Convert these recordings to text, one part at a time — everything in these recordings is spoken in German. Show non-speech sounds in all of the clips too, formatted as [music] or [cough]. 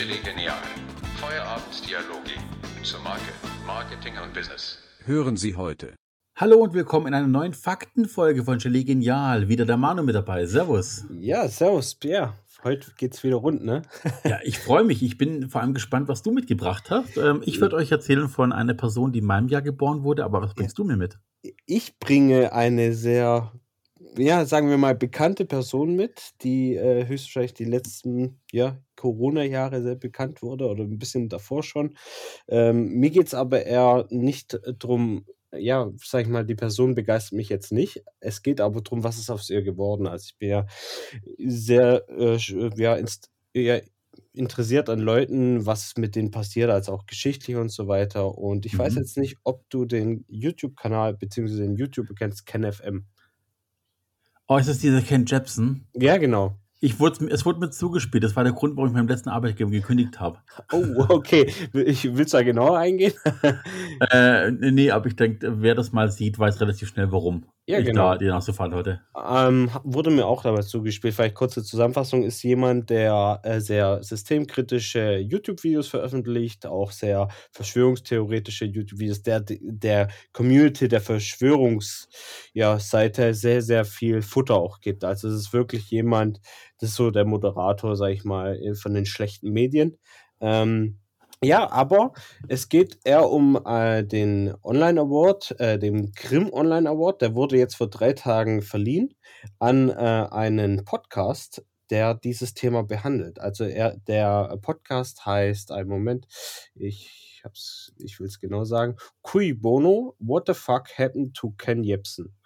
Chili Genial. Feierabenddialoge zur Marke, Marketing und Business. Hören Sie heute. Hallo und willkommen in einer neuen Faktenfolge von Chili Genial. Wieder der Manu mit dabei. Servus. Ja, servus, Pierre. Heute geht's wieder rund, ne? [laughs] Ja, ich freue mich. Ich bin vor allem gespannt, was du mitgebracht hast. Ähm, ich werde euch erzählen von einer Person, die in meinem Jahr geboren wurde, aber was bringst du mir mit? Ich bringe eine sehr, ja, sagen wir mal, bekannte Person mit, die äh, höchstwahrscheinlich die letzten ja, Corona-Jahre sehr bekannt wurde oder ein bisschen davor schon. Ähm, mir geht's aber eher nicht drum, ja, sag ich mal, die Person begeistert mich jetzt nicht. Es geht aber darum, was ist aus ihr geworden. Also ich bin ja sehr äh, ja, inst ja, interessiert an Leuten, was mit denen passiert, als auch geschichtlich und so weiter. Und ich weiß Mhm. jetzt nicht, ob du den YouTube-Kanal bzw. den YouTuber kennst, KenFM. Oh, ist das dieser Ken Jepsen? Ja, genau. Ich wurde, es wurde mir zugespielt. Das war der Grund, warum ich meinem letzten Arbeitgeber gekündigt habe. Oh, okay. Ich, willst du da genauer eingehen? [laughs] Äh, nee, aber ich denke, wer das mal sieht, weiß relativ schnell, warum Ja, ich genau. da dir nachzufallen heute. Ähm, wurde mir auch damals zugespielt. Vielleicht kurze Zusammenfassung ist jemand, der äh, sehr systemkritische YouTube-Videos veröffentlicht, auch sehr verschwörungstheoretische YouTube-Videos, der der Community der Verschwörungsseite ja, sehr, sehr viel Futter auch gibt. Also es ist wirklich jemand, das ist so der Moderator, sag ich mal, äh, von den schlechten Medien. Ähm, ja, aber es geht eher um äh, den Online Award, äh, den Grimm Online Award. Der wurde jetzt vor drei Tagen verliehen an äh, einen Podcast, der dieses Thema behandelt. Also er, der Podcast heißt, einen Moment, ich hab's, ich will es genau sagen, Cui Bono, What the fuck happened to Ken Jebsen?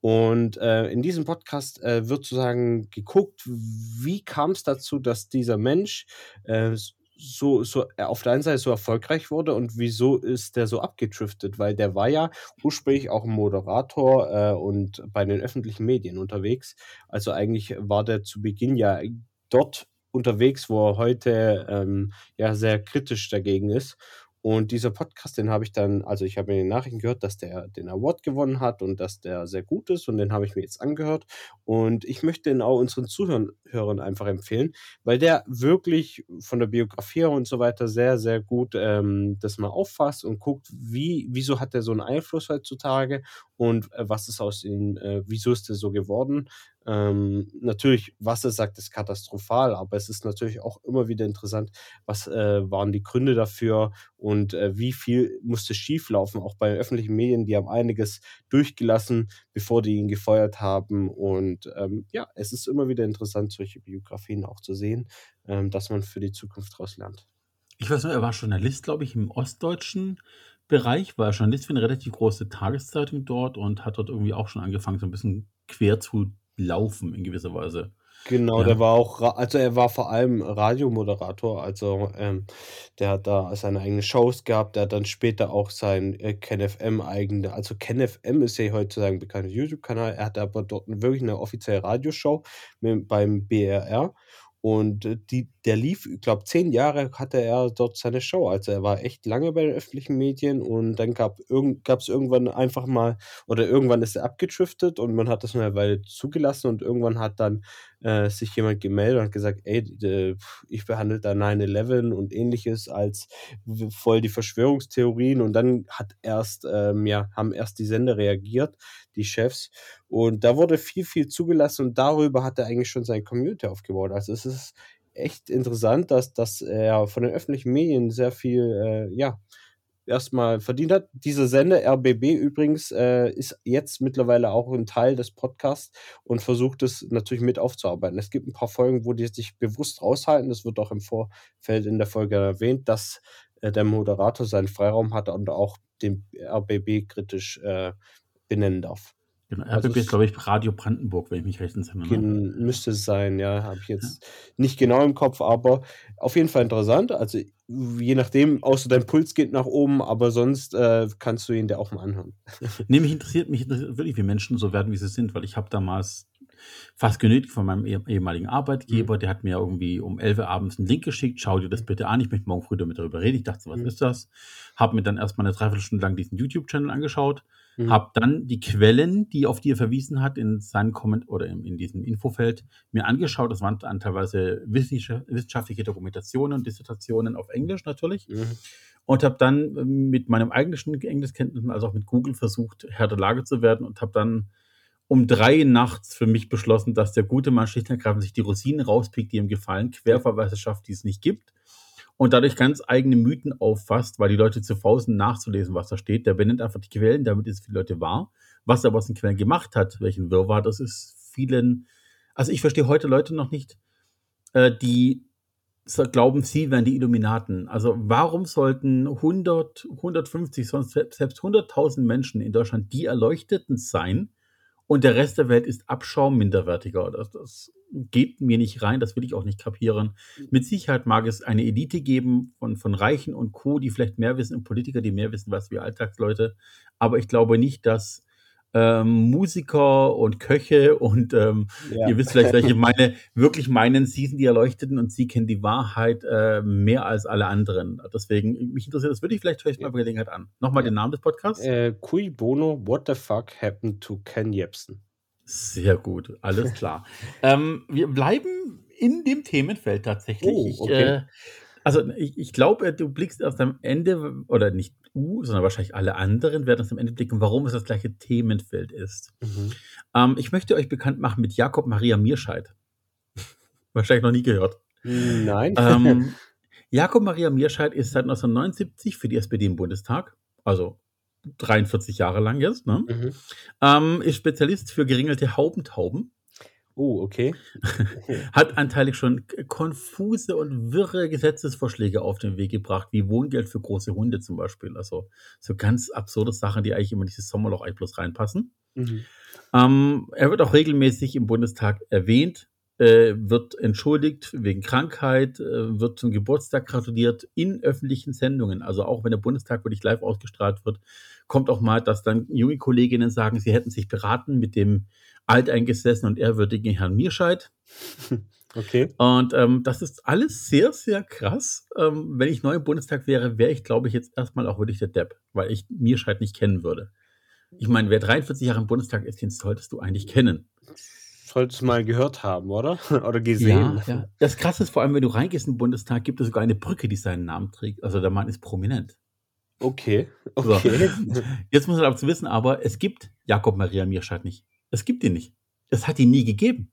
Und äh, in diesem Podcast äh, wird sozusagen geguckt, wie kam es dazu, dass dieser Mensch äh, so, so äh, auf der einen Seite so erfolgreich wurde und wieso ist der so abgedriftet? Weil der war ja ursprünglich auch Moderator äh, und bei den öffentlichen Medien unterwegs. Also eigentlich war der zu Beginn ja dort unterwegs, wo er heute ähm, ja sehr kritisch dagegen ist. Und dieser Podcast, den habe ich dann, also ich habe in den Nachrichten gehört, dass der den Award gewonnen hat und dass der sehr gut ist und den habe ich mir jetzt angehört. Und ich möchte ihn auch unseren Zuhörern einfach empfehlen, weil der wirklich von der Biografie und so weiter sehr, sehr gut ähm, das mal auffasst und guckt, wie, wieso hat er so einen Einfluss heutzutage und äh, was ist aus ihm, äh, wieso ist er so geworden. Ähm, natürlich, was er sagt, ist katastrophal, aber es ist natürlich auch immer wieder interessant, was äh, waren die Gründe dafür und äh, wie viel musste schieflaufen, auch bei öffentlichen Medien, die haben einiges durchgelassen, bevor die ihn gefeuert haben. Und ähm, ja, es ist immer wieder interessant, solche Biografien auch zu sehen, ähm, dass man für die Zukunft daraus lernt. Ich weiß nur, er war Journalist, glaube ich, im ostdeutschen Bereich, war Journalist für eine relativ große Tageszeitung dort und hat dort irgendwie auch schon angefangen, so ein bisschen quer zu laufen in gewisser Weise. Genau, Ja. der war auch, also er war vor allem Radiomoderator, also ähm, der hat da seine eigenen Shows gehabt, der hat dann später auch sein äh, KenFM eigene, also KenFM ist ja heutzutage ein bekannter YouTube-Kanal, er hatte aber dort wirklich eine offizielle Radioshow mit, beim BRR und äh, die, der lief, ich glaube, zehn Jahre hatte er dort seine Show, also er war echt lange bei den öffentlichen Medien und dann gab es irgend, irgendwann einfach mal, oder irgendwann ist er abgedriftet und man hat das eine Weile zugelassen und irgendwann hat dann äh, sich jemand gemeldet und gesagt, ey, äh, ich behandle da 9-11 und ähnliches als voll die Verschwörungstheorien. Und dann hat erst, ähm, ja, haben erst die Sender reagiert, die Chefs. Und da wurde viel, viel zugelassen und darüber hat er eigentlich schon seine Community aufgebaut. Also es ist echt interessant, dass, dass er von den öffentlichen Medien sehr viel, äh, ja, erstmal verdient hat. Dieser Sender RBB übrigens äh, ist jetzt mittlerweile auch ein Teil des Podcasts und versucht es natürlich mit aufzuarbeiten. Es gibt ein paar Folgen, wo die sich bewusst raushalten. Das wird auch im Vorfeld in der Folge erwähnt, dass äh, der Moderator seinen Freiraum hat und auch den RBB kritisch äh, benennen darf. Genau, Also RBB ist, es- glaube ich, Radio Brandenburg, wenn ich mich recht entsinne. Ne? Müsste es sein, ja, habe ich jetzt nicht genau im Kopf, aber auf jeden Fall interessant. Also je nachdem, außer dein Puls geht nach oben, aber sonst äh, kannst du ihn dir auch mal anhören. [laughs] Nee, mich interessiert, mich interessiert wirklich, wie Menschen so werden, wie sie sind, weil ich habe damals fast genötigt von meinem eh- ehemaligen Arbeitgeber, der hat mir irgendwie um 11 Uhr abends einen Link geschickt, schau dir das bitte an, ich möchte morgen früh damit darüber reden. Ich dachte, was Mhm. ist das? Habe mir dann erstmal eine Dreiviertelstunde lang diesen YouTube-Channel angeschaut, mhm. habe dann die Quellen, die auf die er verwiesen hat, in seinem Comment oder in, in, diesem Infofeld mir angeschaut. Das waren dann teilweise wissenschaftliche Dokumentationen und Dissertationen auf Englisch natürlich. Mhm. Und habe dann ähm, mit meinem eigenen Englischkenntnissen, also auch mit Google, versucht, Herr der Lage zu werden und habe dann um drei nachts für mich beschlossen, dass der gute Mann schlicht und ergreifend sich die Rosinen rauspickt, die ihm gefallen, Querverweise schafft, die es nicht gibt und dadurch ganz eigene Mythen auffasst, weil die Leute zu faul nachzulesen, was da steht. Der benennt einfach die Quellen, damit es viele Leute wahr. Was er aus den Quellen gemacht hat, welchen Wirrwarr, das ist vielen. Also ich verstehe heute Leute noch nicht, äh, die glauben, sie wären die Illuminaten. Also warum sollten 100, 150, sonst selbst 100.000 Menschen in Deutschland die Erleuchteten sein, und der Rest der Welt ist Abschaum minderwertiger. Das, das geht mir nicht rein, das will ich auch nicht kapieren. Mit Sicherheit mag es eine Elite geben von, von Reichen und Co., die vielleicht mehr wissen und Politiker, die mehr wissen als wir Alltagsleute. Aber ich glaube nicht, dass ähm, Musiker und Köche und ähm, ja. ihr wisst vielleicht, welche meine wirklich meinen, sie sind die Erleuchteten und sie kennen die Wahrheit äh, mehr als alle anderen. Deswegen, mich interessiert das würde ich vielleicht vielleicht mal bei Gelegenheit an. Nochmal ja. den Namen des Podcasts. Äh, Cui Bono, What the fuck happened to Ken Jebsen? Sehr gut, alles klar. [laughs] ähm, wir bleiben in dem Themenfeld tatsächlich. Oh, okay. Ich, äh, also ich, ich glaube, du blickst erst am Ende, oder nicht du, sondern wahrscheinlich alle anderen werden erst am Ende blicken, warum es das gleiche Themenfeld ist. Mhm. Ähm, ich möchte euch bekannt machen mit Jakob Maria Mierscheid. [laughs] wahrscheinlich noch nie gehört. Nein. Ähm, [laughs] Jakob Maria Mierscheid ist seit 1979 für die SPD im Bundestag, also 43 Jahre lang jetzt, ne? mhm. ähm, ist Spezialist für geringelte Haubentauben Oh, okay. [laughs] Hat anteilig schon konfuse und wirre Gesetzesvorschläge auf den Weg gebracht, wie Wohngeld für große Hunde zum Beispiel. Also so ganz absurde Sachen, die eigentlich immer in dieses Sommerloch eigentlich bloß reinpassen. Mhm. Ähm, er wird auch regelmäßig im Bundestag erwähnt, äh, wird entschuldigt wegen Krankheit, äh, wird zum Geburtstag gratuliert in öffentlichen Sendungen. Also auch wenn der Bundestag wirklich live ausgestrahlt wird, kommt auch mal, dass dann junge Kolleginnen sagen, sie hätten sich beraten mit dem alteingesessenen und ehrwürdigen Herrn Mierscheid. [laughs] Okay. Und ähm, das ist alles sehr, sehr krass. Ähm, wenn ich neu im Bundestag wäre, wäre ich, glaube ich, jetzt erstmal auch wirklich der Depp, weil ich Mierscheid nicht kennen würde. Ich meine, wer 43 Jahre im Bundestag ist, den solltest du eigentlich kennen. Solltest du mal gehört haben, oder? [laughs] oder gesehen. Ja, ja. Das Krasse ist vor allem, wenn du reingehst in den Bundestag, gibt es sogar eine Brücke, die seinen Namen trägt. Also der Mann ist prominent. Okay, okay. So. [laughs] Jetzt muss man aber zu wissen, aber es gibt Jakob Maria Mierscheid nicht. Es gibt ihn nicht. Es hat ihn nie gegeben.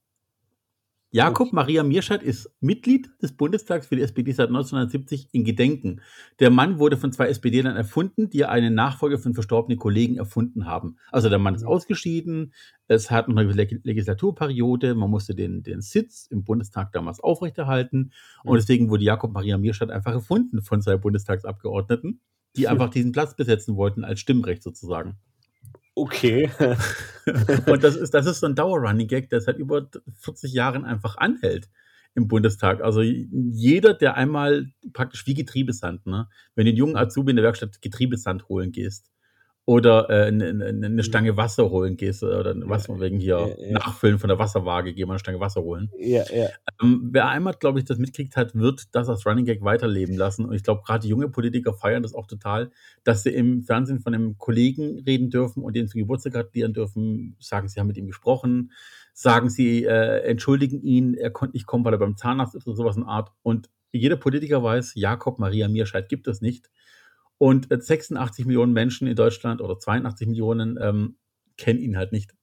Jakob Maria Mierscheid ist Mitglied des Bundestags für die SPD seit 1970 in Gedenken. Der Mann wurde von zwei SPDlern erfunden, die einen Nachfolger von verstorbenen Kollegen erfunden haben. Also der Mann ist mhm. ausgeschieden, es hat noch eine Legislaturperiode, man musste den, den Sitz im Bundestag damals aufrechterhalten und mhm. deswegen wurde Jakob Maria Mierscheid einfach erfunden von zwei Bundestagsabgeordneten, die [laughs] einfach diesen Platz besetzen wollten als Stimmrecht sozusagen. Okay. [laughs] und das ist, das ist so ein Dauer-Running Gag, der seit über 40 Jahren einfach anhält im Bundestag. Also jeder, der einmal praktisch wie Getriebesand, ne? wenn du den jungen Azubi in der Werkstatt Getriebesand holen gehst, oder äh, eine, eine ne Stange Wasser holen gehst oder was von wegen hier ja, ja. nachfüllen von der Wasserwaage, geh mal eine Stange Wasser holen. Ja, ja. Ähm, wer einmal, glaube ich, das mitkriegt hat, wird das als Running Gag weiterleben lassen. Und ich glaube, gerade junge Politiker feiern das auch total, dass sie im Fernsehen von einem Kollegen reden dürfen und den zum Geburtstag gratulieren dürfen, sagen, sie haben mit ihm gesprochen, sagen sie, äh, entschuldigen ihn, er konnte nicht kommen, weil er beim Zahnarzt ist oder sowas in Art. Und jeder Politiker weiß, Jakob Maria Mierscheid gibt es nicht. Und 86 Millionen Menschen in Deutschland oder 82 Millionen ähm, kennen ihn halt nicht.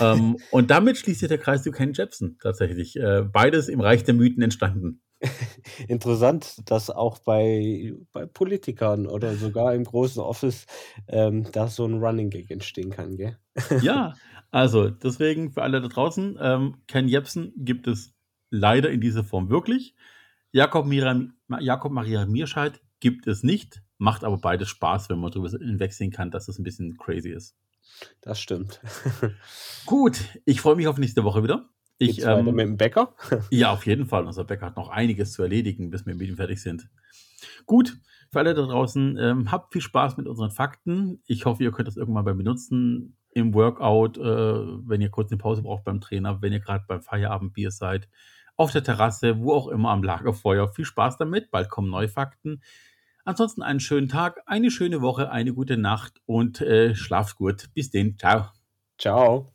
ähm, [laughs] und damit schließt sich der Kreis zu Ken Jepsen tatsächlich. Äh, beides im Reich der Mythen entstanden. [laughs] Interessant, dass auch bei, bei Politikern oder sogar im großen Office ähm, da so ein Running Gag entstehen kann, gell? [laughs] ja, also deswegen für alle da draußen, ähm, Ken Jepsen gibt es leider in dieser Form wirklich. Jakob, Mira, Jakob Maria Mierscheid gibt es nicht. Macht aber beides Spaß, wenn man darüber hinwegsehen kann, dass es ein bisschen crazy ist. Das stimmt. [laughs] Gut, ich freue mich auf nächste Woche wieder. Ich, ähm, mit dem Bäcker? [laughs] ja, auf jeden Fall. Unser Bäcker hat noch einiges zu erledigen, bis wir mit ihm fertig sind. Gut, für alle da draußen, ähm, habt viel Spaß mit unseren Fakten. Ich hoffe, ihr könnt das irgendwann beim Benutzen im Workout, äh, wenn ihr kurz eine Pause braucht beim Trainer, wenn ihr gerade beim Feierabendbier seid, auf der Terrasse, wo auch immer am Lagerfeuer. Viel Spaß damit. Bald kommen neue Fakten. Ansonsten einen schönen Tag, eine schöne Woche, eine gute Nacht und äh, schlaft gut. Bis denn. Ciao. Ciao.